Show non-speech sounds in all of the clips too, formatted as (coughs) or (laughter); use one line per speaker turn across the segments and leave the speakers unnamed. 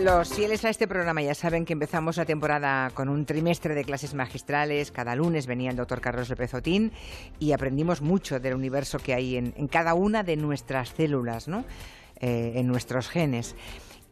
Los fieles a este programa ya saben que empezamos la temporada con un trimestre de clases magistrales. Cada lunes venía el doctor Carlos López Otín y aprendimos mucho del universo que hay en, cada una de nuestras células, ¿no? Eh, en nuestros genes.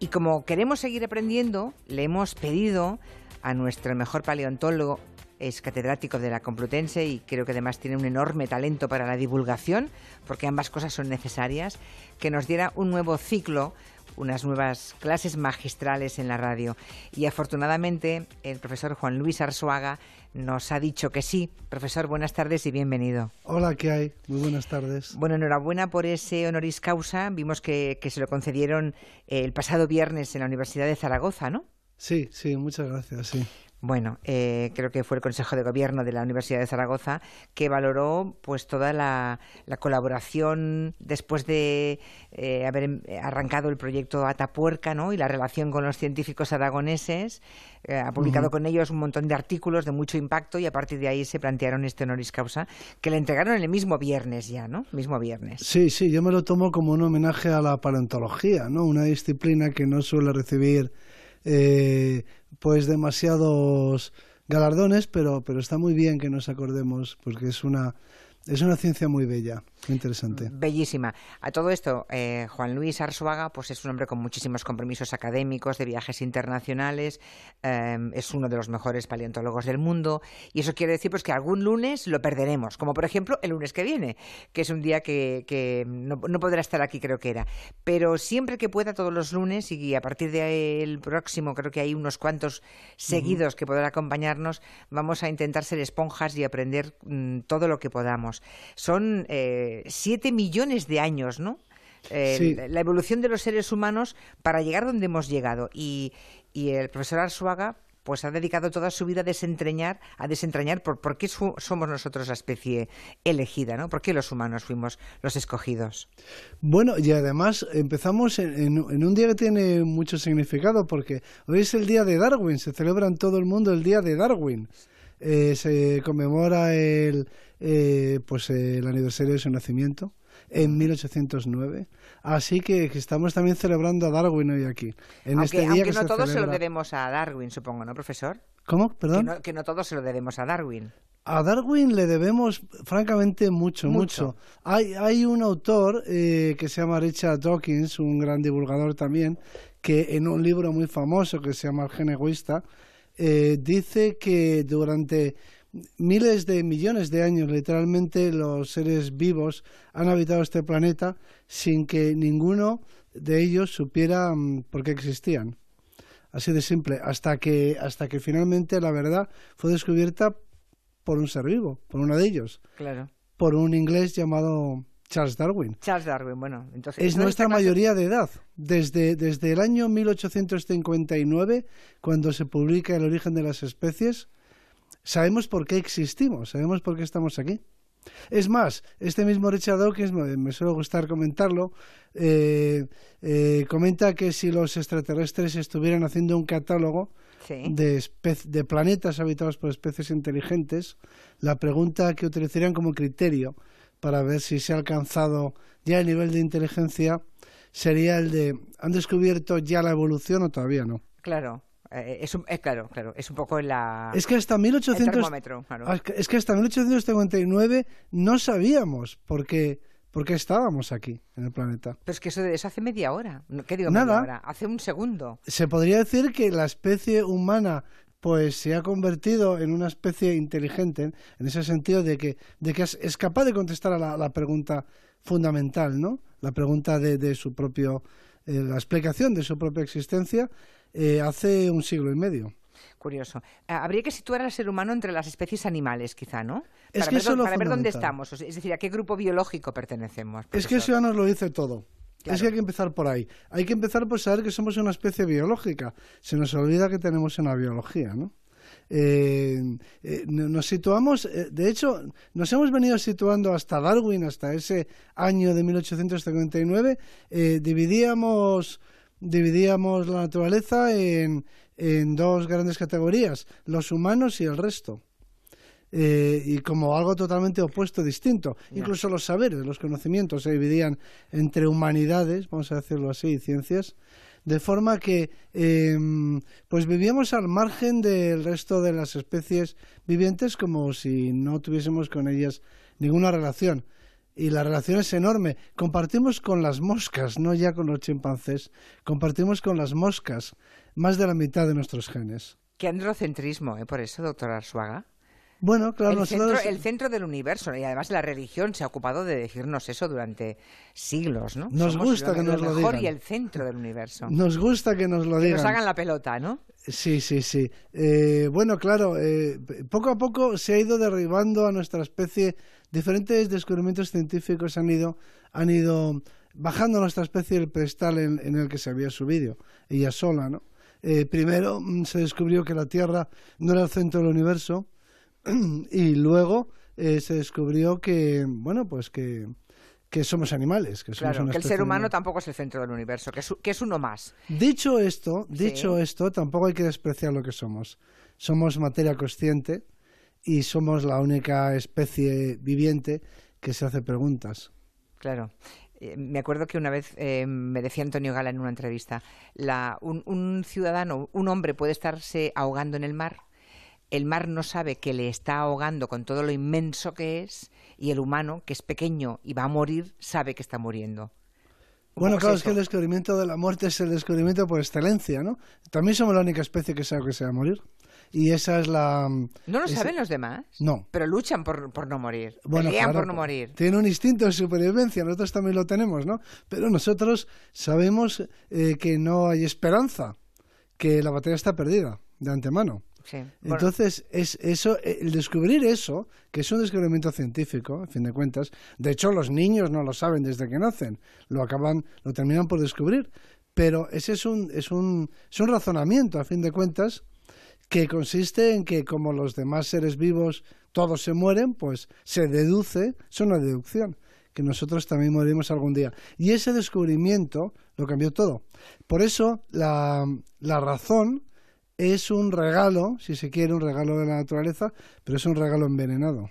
Y como queremos seguir aprendiendo, le hemos pedido a nuestro mejor paleontólogo, es catedrático de la Complutense y creo que además tiene un enorme talento para la divulgación, porque ambas cosas son necesarias, que nos diera un nuevo ciclo unas nuevas clases magistrales en la radio. Y afortunadamente el profesor Juan Luis Arzuaga nos ha dicho que sí. Profesor, buenas tardes y bienvenido.
Hola, ¿qué hay? Muy buenas tardes.
Bueno, enhorabuena por ese honoris causa. Vimos que, que se lo concedieron el pasado viernes en la Universidad de Zaragoza, ¿no?
Sí, sí, muchas gracias, sí.
Bueno, eh, creo que fue el Consejo de Gobierno de la Universidad de Zaragoza que valoró pues toda la, colaboración después de eh, haber em, arrancado el proyecto Atapuerca ¿no? y la relación con los científicos aragoneses. Eh, ha publicado con ellos un montón de artículos de mucho impacto y a partir de ahí se plantearon este honoris causa que le entregaron el mismo viernes ya, ¿no? Mismo viernes.
Sí, sí, yo me lo tomo como un homenaje a la paleontología, ¿no? Una disciplina que no suele recibir eh, pues demasiados galardones, pero, pero está muy bien que nos acordemos, porque es una, es una ciencia muy bella interesante.
Bellísima. A todo esto, eh, Juan Luis Arzuaga pues es un hombre con muchísimos compromisos académicos, de viajes internacionales, em, es uno de los mejores paleontólogos del mundo, y eso quiere decir pues que algún lunes lo perderemos, como por ejemplo el lunes que viene, que es un día que, no, podrá estar aquí, creo que era. Pero siempre que pueda, todos los lunes, y a partir del próximo, creo que hay unos cuantos seguidos que podrán acompañarnos, vamos a intentar ser esponjas y aprender mm, todo lo que podamos. Son eh, siete millones de años, ¿no? Eh, la evolución de los seres humanos para llegar donde hemos llegado. Y, el profesor Arzuaga pues ha dedicado toda su vida a desentrañar, a desentrañar por, por qué somos nosotros la especie elegida, ¿no? ¿Por qué los humanos fuimos los escogidos?
Bueno, y además empezamos en, un día que tiene mucho significado, porque hoy es el día de Darwin, se celebra en todo el mundo el día de Darwin. Eh, se conmemora el, eh, pues el aniversario de su nacimiento en 1809. Así que, estamos también celebrando a Darwin hoy aquí.
En aunque, este día que no todos se lo debemos a Darwin, supongo, ¿no, profesor?
¿Cómo? Perdón.
Que no, todos se lo debemos a Darwin.
A Darwin le debemos, francamente, mucho, mucho. Hay, hay un autor eh, que se llama Richard Dawkins, un gran divulgador también, que en un libro muy famoso que se llama El gen egoísta, eh, dice que durante miles de millones de años, literalmente, los seres vivos han habitado este planeta sin que ninguno de ellos supiera mm, por qué existían. Así de simple, hasta que, hasta que finalmente la verdad fue descubierta por un ser vivo, por uno de ellos.
Claro.
Por un inglés llamado Charles Darwin.
Charles Darwin, bueno, entonces...
Es nuestra mayoría de edad. Desde, desde el año 1859, cuando se publica El origen de las especies, sabemos por qué existimos, sabemos por qué estamos aquí. Es más, este mismo Richard Dawkins, me, suele gustar comentarlo, eh, eh, comenta que si los extraterrestres estuvieran haciendo un catálogo de, de planetas habitados por especies inteligentes, la pregunta que utilizarían como criterio para ver si se ha alcanzado ya el nivel de inteligencia sería el de ¿han descubierto ya la evolución o todavía no?
Claro. Eh, es, un, eh, claro, claro, es un poco en la.
Es que hasta 1800. Ah, es que hasta 1859 no sabíamos por qué, por qué estábamos aquí en el planeta.
Pero es que eso, eso hace media hora. ¿Qué digo Nada. media hora? Hace un segundo.
Se podría decir que la especie humana pues se ha convertido en una especie inteligente en ese sentido de que, de que es, capaz de contestar a la, pregunta fundamental, ¿no? La pregunta de, de su propio, eh, la explicación de su propia existencia eh, hace un siglo y medio.
Curioso. Eh, habría que situar al ser humano entre las especies animales, quizá, ¿no? Para, ver, para ver dónde estamos, es decir, a qué grupo biológico pertenecemos.
Es que eso ya nos lo dice todo. Es que hay que empezar por ahí. Hay que empezar por saber que somos una especie biológica. Se nos olvida que tenemos una biología, ¿no? Eh, eh, nos situamos, eh, de hecho, nos hemos venido situando hasta Darwin, hasta ese año de 1859, dividíamos, dividíamos la naturaleza en, en dos grandes categorías, los humanos y el resto. Eh, y como algo totalmente opuesto, distinto. Incluso los saberes, los conocimientos se dividían entre humanidades, vamos a decirlo así, y ciencias. de forma que em, pues vivíamos al margen del resto de las especies vivientes como si no tuviésemos con ellas ninguna relación. Y la relación es enorme. Compartimos con las moscas, no ya con los chimpancés, compartimos con las moscas más de la mitad de nuestros genes.
Qué androcentrismo, ¿eh? Por eso, doctora Arsuaga.
Bueno, claro,
el, centro, el centro del universo y además la religión se ha ocupado de decirnos eso durante siglos, ¿no?
Nos gusta que nos lo,
mejor
digan.
y el centro del universo.
Nos gusta que nos lo
que
digan.
nos hagan la pelota, ¿no?
Sí, sí, sí. Eh, bueno, claro, eh, poco a poco se ha ido derribando a nuestra especie. Diferentes descubrimientos científicos han ido, han ido bajando nuestra especie el pedestal en, en el que se había subido, ella sola, ¿no? Eh, primero mm, se descubrió que la Tierra no era el centro del universo (clears throat) y luego eh, se descubrió que, bueno, pues que, que somos animales. Que somos
Claro, que el ser humano
animal.
tampoco es el centro del universo, que es, que es uno más.
Dicho esto, dicho
Sí.
esto, tampoco hay que despreciar lo que somos. Somos materia consciente y somos la única especie viviente que se hace preguntas.
Claro. Eh, me acuerdo que una vez eh, me decía Antonio Gala en una entrevista, la, un, un ciudadano, un hombre puede estarse ahogando en el mar, el mar no sabe que le está ahogando con todo lo inmenso que es, y el humano, que es pequeño y va a morir, sabe que está muriendo.
Bueno, claro, es que el descubrimiento de la muerte es el descubrimiento por excelencia, ¿no? También somos la única especie que sabe que se va a morir. Y esa es la...
¿No lo saben los demás?
No.
Pero luchan por, por no morir.
Bueno,
pelean
claro,
por no morir.
Tiene un instinto de supervivencia, nosotros también lo tenemos, ¿no? Pero nosotros sabemos eh, que no hay esperanza, que la batalla está perdida de antemano.
Sí. Bueno,
Entonces, es eso, eh, el descubrir eso, que es un descubrimiento científico, a fin de cuentas, de hecho los niños no lo saben desde que nacen, lo acaban, lo terminan por descubrir, pero ese es un, es un, es un razonamiento, a fin de cuentas, que consiste en que como los demás seres vivos todos se mueren, pues se deduce, es una deducción, que nosotros también moriremos algún día. Y ese descubrimiento lo cambió todo. Por eso la, la razón es un regalo, si se quiere, un regalo de la naturaleza, pero es un regalo envenenado.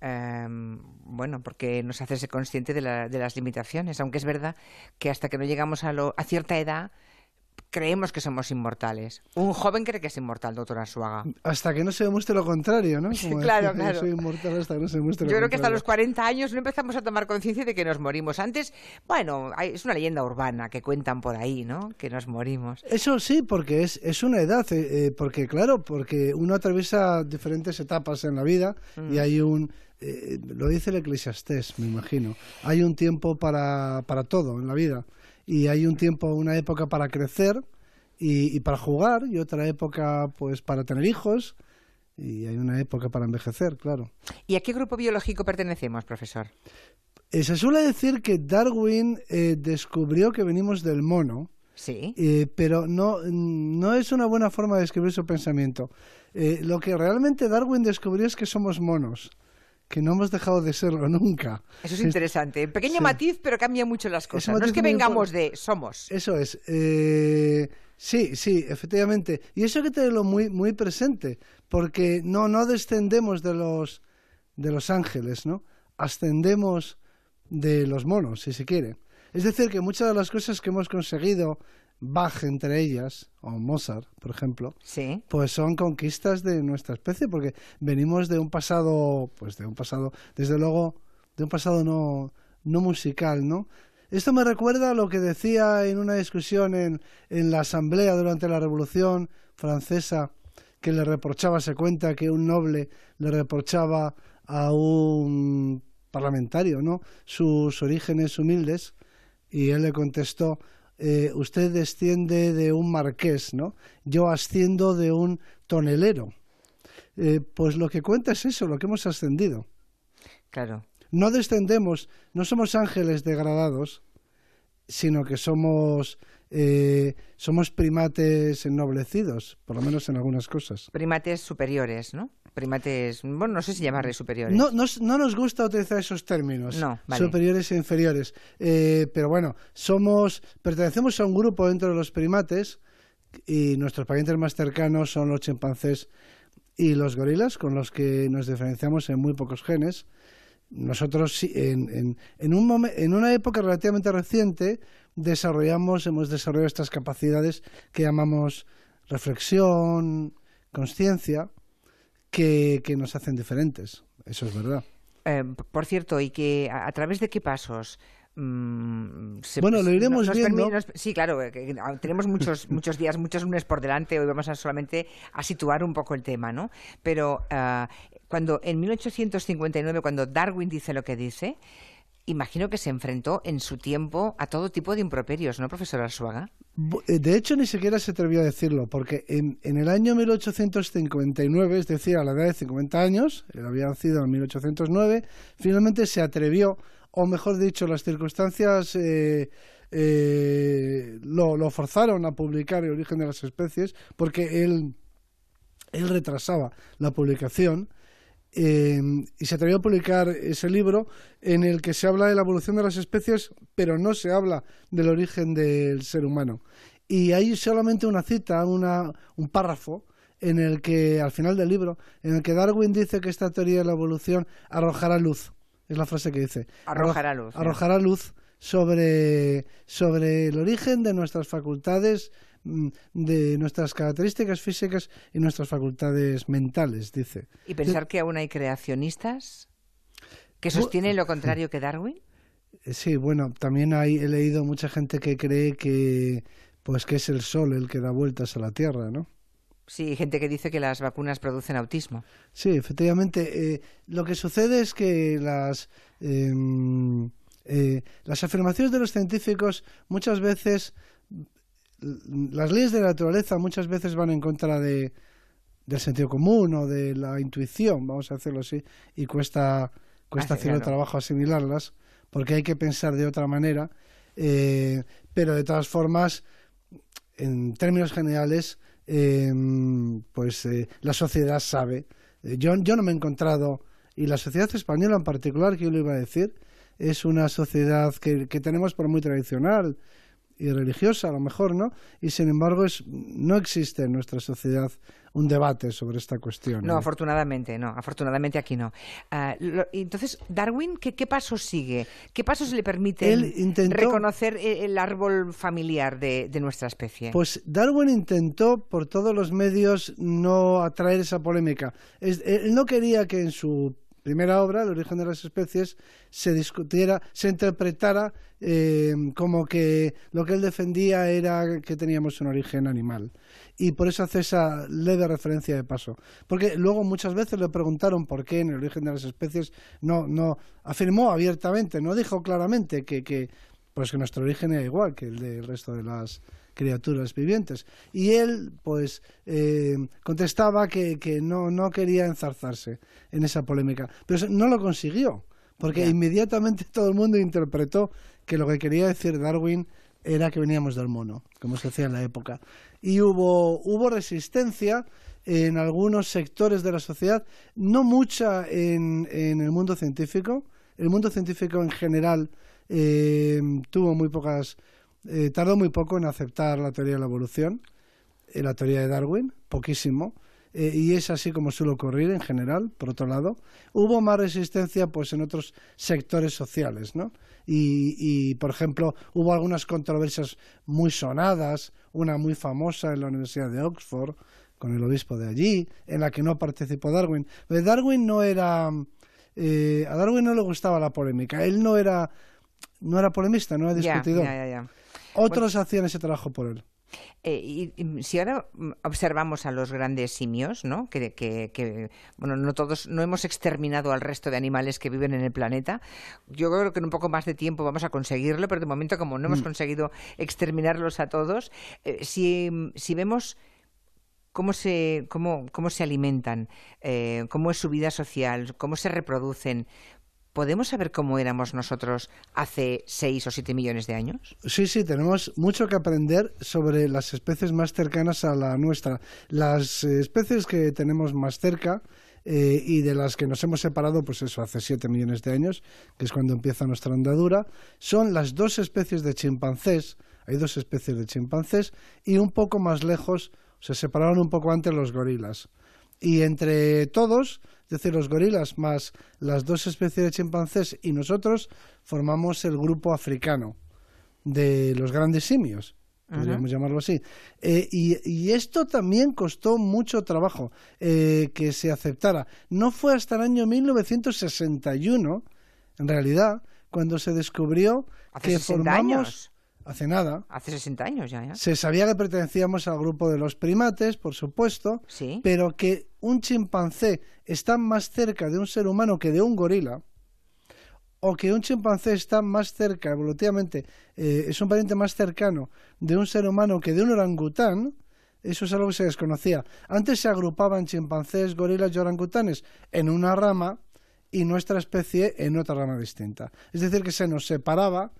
Em, bueno, porque nos hace ser consciente de, la- de las limitaciones, aunque es verdad que hasta que no llegamos a, lo- a cierta edad creemos que somos inmortales. Un joven cree que es inmortal, doctora Suaga.
Hasta que no se demuestre lo contrario, ¿no? (laughs)
Sí, claro, claro.
Soy inmortal hasta que no se demuestre
Yo
lo
creo que hasta los
contrario.
40 años no empezamos a tomar conciencia de que nos morimos. Antes, bueno, hay- es una leyenda urbana que cuentan por ahí, ¿no? Que nos morimos.
Eso sí, porque es, es una edad, eh, eh, porque claro, porque uno atraviesa diferentes etapas en la vida
Mm.
y hay un, eh, lo dice el Eclesiastés, me imagino, hay un tiempo para, para todo en la vida y hay un tiempo, una época para crecer y, y para jugar y otra época pues para tener hijos y hay una época para envejecer, claro.
¿Y a qué grupo biológico pertenecemos, profesor?
Eh, se suele decir que Darwin eh, descubrió que venimos del mono,
Sí.
Eh, pero no, no es una buena forma de describir su pensamiento. Eh, lo que realmente Darwin descubrió es que somos monos, que no hemos dejado de serlo nunca.
Eso es interesante. Pequeño
sí.
matiz, pero cambia mucho las cosas. No es que vengamos de somos.
Eso es. eh, sí, sí, efectivamente. Y eso hay que tenerlo muy, muy presente, porque no, no descendemos de los, de los ángeles, ¿no? Ascendemos de los monos, si se quiere. Es decir, que muchas de las cosas que hemos conseguido, Bach entre ellas, o Mozart, por ejemplo,
Sí.
pues son conquistas de nuestra especie, porque venimos de un pasado, pues de un pasado, desde luego, de un pasado no, no musical, ¿no? Esto me recuerda a lo que decía en una discusión en, en la Asamblea durante la Revolución Francesa, que le reprochaba, se cuenta que un noble le reprochaba a un parlamentario, ¿no? Sus orígenes humildes, y él le contestó, eh, usted desciende de un marqués, ¿no? Yo asciendo de un tonelero. Eh, pues lo que cuenta es eso, lo que hemos ascendido.
Claro.
No descendemos, no somos ángeles degradados, sino que somos, eh, somos primates ennoblecidos, por lo menos en algunas cosas.
Primates superiores, ¿no? Primates, bueno, no sé si llamarles superiores.
No, no, no nos gusta utilizar esos términos,
No, vale.
superiores e inferiores. Eh, pero bueno, somos, pertenecemos a un grupo dentro de los primates y nuestros parientes más cercanos son los chimpancés y los gorilas, con los que nos diferenciamos en muy pocos genes. nosotros en, en, en, un en una época relativamente reciente desarrollamos, hemos desarrollado estas capacidades que llamamos reflexión, conciencia, que, que, nos hacen diferentes. Eso es verdad.
Eh, por cierto, y que a, a través de qué pasos
Mm, bueno, lo iremos viendo.
sí, claro, ah, tenemos muchos, (laughs) muchos días, muchos lunes por delante. Hoy vamos a solamente a situar un poco el tema, ¿no? Pero uh, cuando en 1859, cuando Darwin dice lo que dice, imagino que se enfrentó en su tiempo a todo tipo de improperios, ¿no, profesor Arzuaga?
Eh, de hecho, ni siquiera se atrevió a decirlo, porque en, en, el año 1859, es decir, a la edad de 50 años, él había nacido en 1809, finalmente se atrevió o mejor dicho, las circunstancias eh, eh, lo, forzaron a publicar el origen de las especies, porque él, él retrasaba la publicación. Eh, y se atrevió a publicar ese libro en el que se habla de la evolución de las especies, pero no se habla del origen del ser humano. Y hay solamente una cita, una, un párrafo, en el que, al final del libro, en el que Darwin dice que esta teoría de la evolución arrojará luz es la frase que dice.
Arrojará luz.
Arrojará luz sobre, sobre el origen de nuestras facultades, de nuestras características físicas y nuestras facultades mentales, dice.
¿Y pensar que aún hay creacionistas que sostienen lo contrario que Darwin?
Eh, sí, bueno, también hay, he leído mucha gente que cree que pues que es el sol el que da vueltas a la Tierra, ¿no?
Sí, gente que dice que las vacunas producen autismo.
Sí, efectivamente. Eh, lo que sucede es que las, em, eh, las afirmaciones de los científicos muchas veces, las leyes de la naturaleza muchas veces van en contra de, del sentido común o de la intuición, vamos a hacerlo así, y cuesta, cuesta ah, hacer el trabajo asimilarlas, porque hay que pensar de otra manera, eh, pero de todas formas, en términos generales, eh, pues eh, la sociedad sabe. Eh, yo, yo no me he encontrado, y la sociedad española en particular, que yo lo iba a decir, es una sociedad que, que tenemos por muy tradicional y religiosa, a lo mejor, ¿no? Y sin embargo, es, no existe en nuestra sociedad un debate sobre esta cuestión.
No, afortunadamente, no. Afortunadamente aquí no. Uh, lo, entonces, Darwin, ¿qué, ¿qué pasos sigue? ¿Qué pasos le permiten intentó, reconocer el árbol familiar de, de, nuestra especie?
Pues Darwin intentó, por todos los medios, no atraer esa polémica. Es, él no quería que en su primera obra, El origen de las especies, se discutiera, se interpretara eh, como que lo que él defendía era que teníamos un origen animal. Y por eso hace esa leve referencia de paso. Porque luego muchas veces le preguntaron por qué en el origen de las especies no, no afirmó abiertamente, no dijo claramente que, que, pues que nuestro origen era igual que el del resto de las criaturas vivientes. Y él, pues, eh, contestaba que, que no, no quería enzarzarse en esa polémica. Pero no lo consiguió, porque yeah. inmediatamente (laughs) todo el mundo interpretó que lo que quería decir Darwin era que veníamos del mono, como se decía en la época. Y hubo, hubo resistencia en algunos sectores de la sociedad, no mucha en, en el mundo científico. El mundo científico en general eh, tuvo muy pocas eh, tardó muy poco en aceptar la teoría de la evolución, eh, la teoría de Darwin, poquísimo, eh, y es así como suele ocurrir en general, por otro lado. Hubo más resistencia pues en otros sectores sociales, ¿no? Y, y, por ejemplo, hubo algunas controversias muy sonadas, una muy famosa en la Universidad de Oxford, con el obispo de allí, en la que no participó Darwin. Pero Darwin no era... a Darwin no le gustaba la polémica, él no era no era polemista, no era discutidor.
Yeah, yeah, yeah,
Otros bueno, hacían ese trabajo por él.
Eh, y, y, si ahora observamos a los grandes simios, ¿no? Que, que, que, bueno, no todos, no hemos exterminado al resto de animales que viven en el planeta. Yo creo que en un poco más de tiempo vamos a conseguirlo, pero de momento como no hemos mm. conseguido exterminarlos a todos, eh, si, si vemos cómo se, cómo, cómo se alimentan, eh, cómo es su vida social, cómo se reproducen, ¿Podemos saber cómo éramos nosotros hace seis o siete millones de años?
Sí, sí, tenemos mucho que aprender sobre las especies más cercanas a la nuestra. Las especies que tenemos más cerca eh, y de las que nos hemos separado, pues eso, hace siete millones de años, que es cuando empieza nuestra andadura, son las dos especies de chimpancés. Hay dos especies de chimpancés y un poco más lejos se separaron un poco antes los gorilas. Y entre todos, es decir, los gorilas más las dos especies de chimpancés y nosotros, formamos el grupo africano de los grandes simios podríamos llamarlo así. Eh, y, esto también costó mucho trabajo eh, que se aceptara. No fue hasta el año 1961, en realidad, cuando se descubrió que formamos... Hace nada.
Hace 60 años ya,
Se sabía que pertenecíamos al grupo de los primates, por supuesto,
¿Sí?
pero que un chimpancé está más cerca de un ser humano que de un gorila, o que un chimpancé está más cerca, evolutivamente, eh, es un pariente más cercano de un ser humano que de un orangután, eso es algo que se desconocía. Antes se agrupaban chimpancés, gorilas y orangutanes en una rama y nuestra especie en otra rama distinta. Es decir, que se nos separaba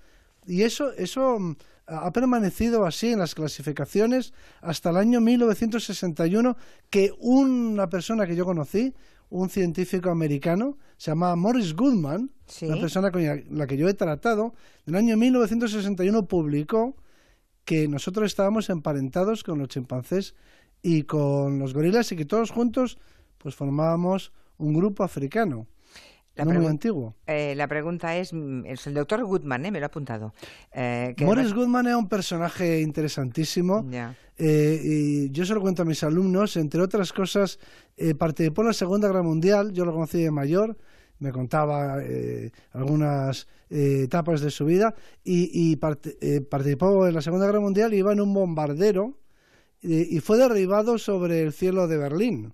y eso, eso mm, ha permanecido así en las clasificaciones hasta el año 1961, que una persona que yo conocí, un científico americano, se llamaba Morris Goodman, una persona con la que yo he tratado, en el año 1961 publicó que nosotros estábamos emparentados con los chimpancés y con los gorilas y que todos juntos pues formábamos un grupo africano. La muy antiguo.
Eh, la pregunta es, mm, es el doctor Goodman, ¿eh? me lo ha apuntado.
Eh, Morris Goodman es un personaje interesantísimo. Eh, y yo se lo cuento a mis alumnos, entre otras cosas, participó en la Segunda Guerra Mundial, yo lo conocí de mayor, me contaba algunas etapas de su vida, y, participó en la Segunda Guerra Mundial, iba en un bombardero y fue derribado sobre el cielo de Berlín,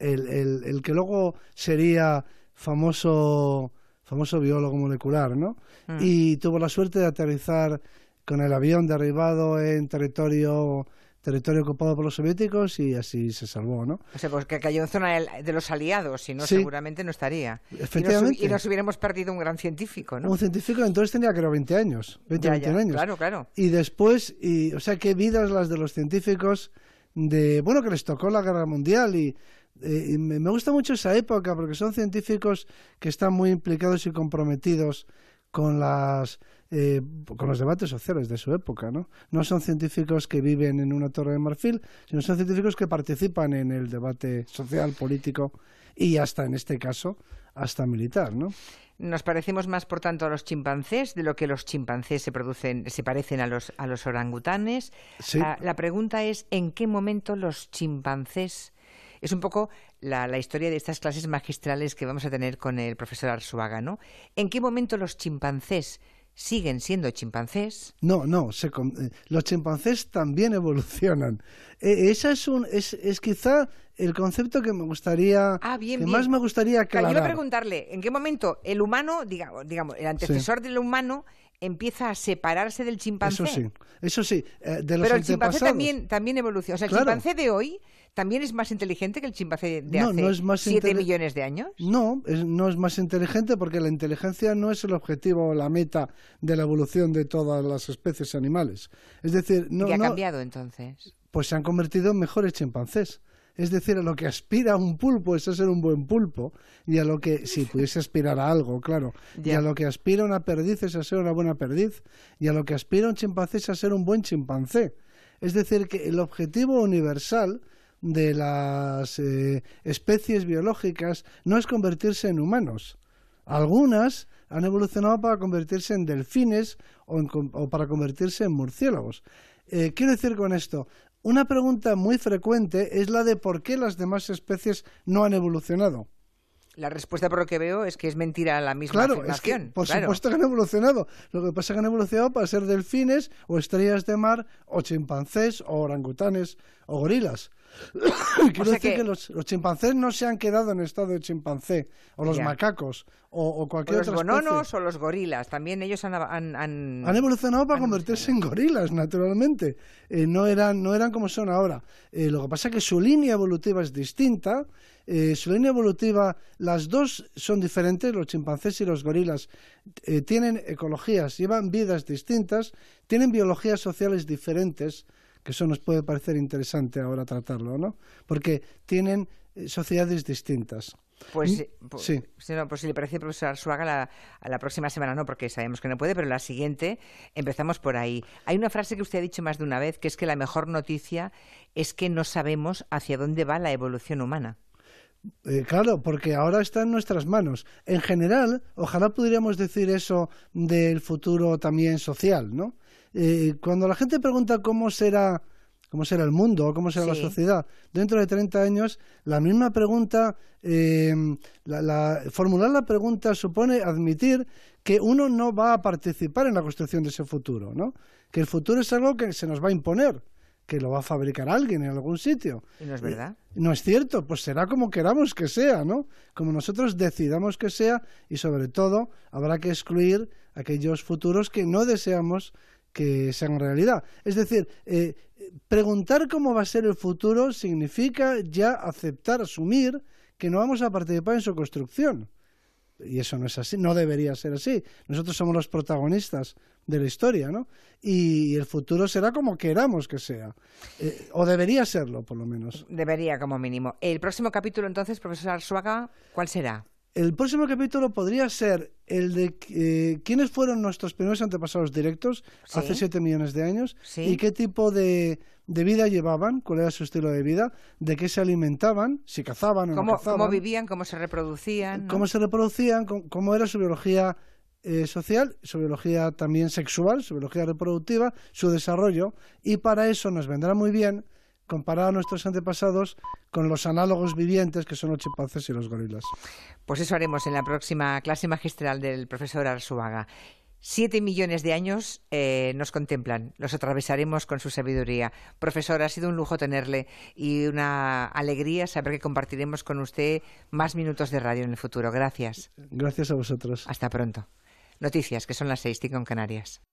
el que luego sería famoso, famoso biólogo molecular, ¿no? Mm. Y tuvo la suerte de aterrizar con el avión derribado en territorio territorio ocupado por los soviéticos y así se salvó, ¿no?
O sea, pues que cayó en zona de los aliados, si no, seguramente no estaría.
Efectivamente.
Y nos, hubiéramos perdido un gran científico, ¿no?
Un científico, entonces tenía creo 20 años, 20 21 años.
Claro, claro.
Y después, y, o sea, qué vidas las de los científicos de, bueno, que les tocó la guerra mundial y eh, me, gusta mucho esa época porque son científicos que están muy implicados y comprometidos con las eh, con los debates sociales de su época, ¿no? No son científicos que viven en una torre de marfil, sino son científicos que participan en el debate social, político y hasta en este caso hasta militar, ¿no?
Nos parecemos más, por tanto, a los chimpancés de lo que los chimpancés se producen, se parecen a los, a los orangutanes. Ah, la pregunta es, ¿en qué momento los chimpancés es un poco la, historia de estas clases magistrales que vamos a tener con el profesor Arzuaga, ¿no? ¿En qué momento los chimpancés siguen siendo chimpancés?
No, no, eh, los chimpancés también evolucionan. E, esa es, un, es, es quizá el concepto que me gustaría,
ah, que
más me gustaría aclarar.
Yo iba a preguntarle, ¿en qué momento el humano, digamos, digamos el antecesor del humano, empieza a separarse del chimpancé?
Eso sí, eso sí. Eh, de los
Pero el chimpancé también, también evoluciona. O sea, el chimpancé de hoy ¿También es más inteligente que el chimpancé de hace 7 millones de años?
No, no es más inteligente porque la inteligencia no es el objetivo o la meta de la evolución de todas las especies animales. Es decir, no.
¿Qué ha cambiado entonces?
Pues se han convertido en mejores chimpancés. Es decir, a lo que aspira un pulpo es a ser un buen pulpo, y a lo que, si pudiese aspirar a algo, claro, y a lo que aspira una perdiz es a ser una buena perdiz, y a lo que aspira un chimpancé es a ser un buen chimpancé. Es decir, que el objetivo universal de las eh, especies biológicas no es convertirse en humanos. Algunas han evolucionado para convertirse en delfines o, para convertirse en murciélagos. Eh, quiero decir con esto, una pregunta muy frecuente es la de por qué las demás especies no han evolucionado.
La respuesta, por lo que veo, es que es mentira la misma
claro, Es que, por supuesto que han evolucionado. Lo que pasa es que han evolucionado para ser delfines o estrellas de mar o chimpancés o orangutanes o gorilas. (coughs) Quiero decir que, los, chimpancés no se han quedado en estado de chimpancé, o los macacos, o, cualquier
otra
especie.
Los bononos o los gorilas, también ellos han...
Han, han, evolucionado para convertirse en gorilas, naturalmente. Eh, no, eran, no eran como son ahora. Eh, lo que pasa es que su línea evolutiva es distinta. Eh, su línea evolutiva, las dos son diferentes, los chimpancés y los gorilas tienen ecologías, llevan vidas distintas, tienen biologías sociales diferentes que eso nos puede parecer interesante ahora tratarlo, ¿no? Porque tienen eh, sociedades distintas.
Pues, pues, sí. pues si le parece, profesor Suaga, la, a la próxima semana no, porque sabemos que no puede, pero la siguiente empezamos por ahí. Hay una frase que usted ha dicho más de una vez, que es que la mejor noticia es que no sabemos hacia dónde va la evolución humana.
Eh, claro, porque ahora está en nuestras manos. En general, ojalá pudiéramos decir eso del futuro también social, ¿no? Eh, cuando la gente pregunta cómo será cómo será el mundo o cómo será la sociedad dentro de 30 años, la misma pregunta, eh, formular la pregunta supone admitir que uno no va a participar en la construcción de ese futuro, ¿no? Que el futuro es algo que se nos va a imponer que lo va a fabricar alguien en algún sitio.
¿Y no es verdad?
no es cierto, pues será como queramos que sea, ¿no? Como nosotros decidamos que sea y sobre todo habrá que excluir aquellos futuros que no deseamos que sean realidad. Es decir, eh, preguntar cómo va a ser el futuro significa ya aceptar, asumir que no vamos a participar en su construcción. Y eso no es así, no debería ser así. Nosotros somos los protagonistas de la historia, ¿no? Y el futuro será como queramos que sea. Eh, o debería serlo, por lo menos.
Debería, como mínimo. El próximo capítulo, entonces, profesor Arzuaga, ¿cuál será?
El próximo capítulo podría ser el de eh, quiénes fueron nuestros primeros antepasados directos hace siete millones de años y qué tipo de, vida llevaban, cuál era su estilo de vida, de qué se alimentaban, si cazaban o
¿Cómo,
no cazaban.
Cómo vivían, cómo se reproducían.
Cómo se reproducían, cómo, era su biología eh, social, su biología también sexual, su biología reproductiva, su desarrollo. Y para eso nos vendrá muy bien comparar a nuestros antepasados con los análogos vivientes que son los chimpancés y los gorilas.
Pues eso haremos en la próxima clase magistral del profesor Arzuaga. Siete millones de años eh, nos contemplan, los atravesaremos con su sabiduría. Profesor, ha sido un lujo tenerle y una alegría saber que compartiremos con usted más minutos de radio en el futuro. Gracias.
Gracias a vosotros.
Hasta pronto. Noticias, que son las seis, cinco en Canarias.